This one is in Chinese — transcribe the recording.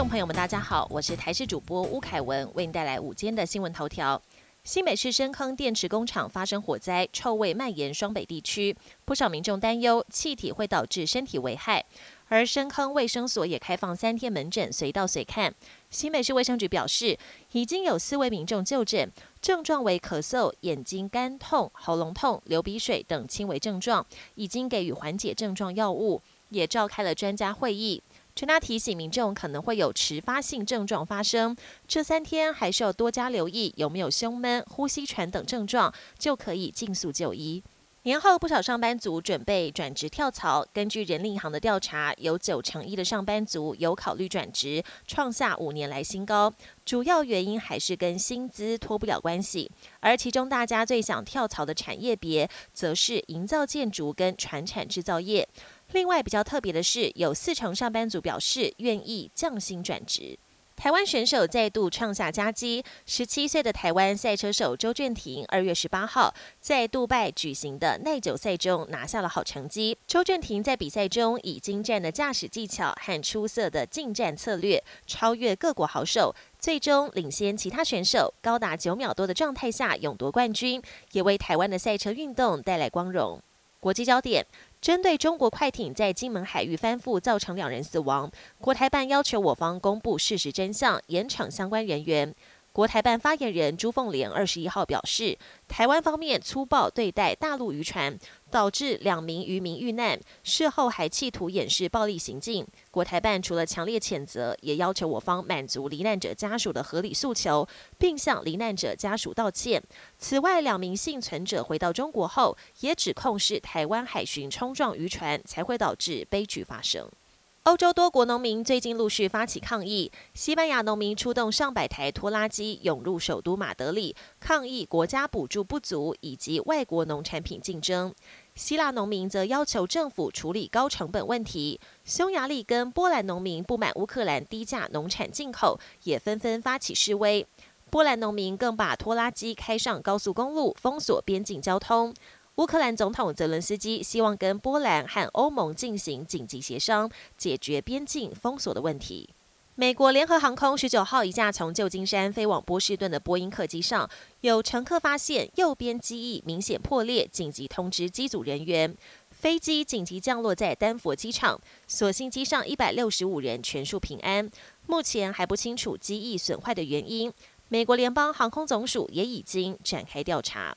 众朋友们，大家好，我是台视主播吴凯文，为您带来午间的新闻头条。新北市深坑电池工厂发生火灾，臭味蔓延双北地区，不少民众担忧气体会导致身体危害。而深坑卫生所也开放三天门诊，随到随看。新北市卫生局表示，已经有四位民众就诊，症状为咳嗽、眼睛干痛、喉咙痛、流鼻水等轻微症状，已经给予缓解症状药物，也召开了专家会议。专家提醒民众可能会有迟发性症状发生，这三天还是要多加留意有没有胸闷、呼吸喘等症状，就可以尽速就医。年后不少上班族准备转职跳槽，根据人力银行的调查，有九成一的上班族有考虑转职，创下五年来新高。主要原因还是跟薪资脱不了关系，而其中大家最想跳槽的产业别，则是营造建筑跟传产制造业。另外比较特别的是，有四成上班族表示愿意降薪转职。台湾选手再度创下佳绩，十七岁的台湾赛车手周俊廷，二月十八号在杜拜举行的耐久赛中拿下了好成绩。周俊廷在比赛中以精湛的驾驶技巧和出色的进站策略，超越各国好手，最终领先其他选手高达九秒多的状态下勇夺冠军，也为台湾的赛车运动带来光荣。国际焦点。针对中国快艇在金门海域翻覆，造成两人死亡，国台办要求我方公布事实真相，严惩相关人员。国台办发言人朱凤莲二十一号表示，台湾方面粗暴对待大陆渔船，导致两名渔民遇难，事后还企图掩饰暴力行径。国台办除了强烈谴责，也要求我方满足罹难者家属的合理诉求，并向罹难者家属道歉。此外，两名幸存者回到中国后，也指控是台湾海巡冲撞渔船，才会导致悲剧发生。欧洲多国农民最近陆续发起抗议，西班牙农民出动上百台拖拉机涌入首都马德里，抗议国家补助不足以及外国农产品竞争。希腊农民则要求政府处理高成本问题。匈牙利跟波兰农民不满乌克兰低价农产进口，也纷纷发起示威。波兰农民更把拖拉机开上高速公路，封锁边境交通。乌克兰总统泽伦斯基希望跟波兰和欧盟进行紧急协商，解决边境封锁的问题。美国联合航空十九号一架从旧金山飞往波士顿的波音客机上，有乘客发现右边机翼明显破裂，紧急通知机组人员。飞机紧急降落在丹佛机场，所幸机上一百六十五人全数平安。目前还不清楚机翼损坏的原因。美国联邦航空总署也已经展开调查。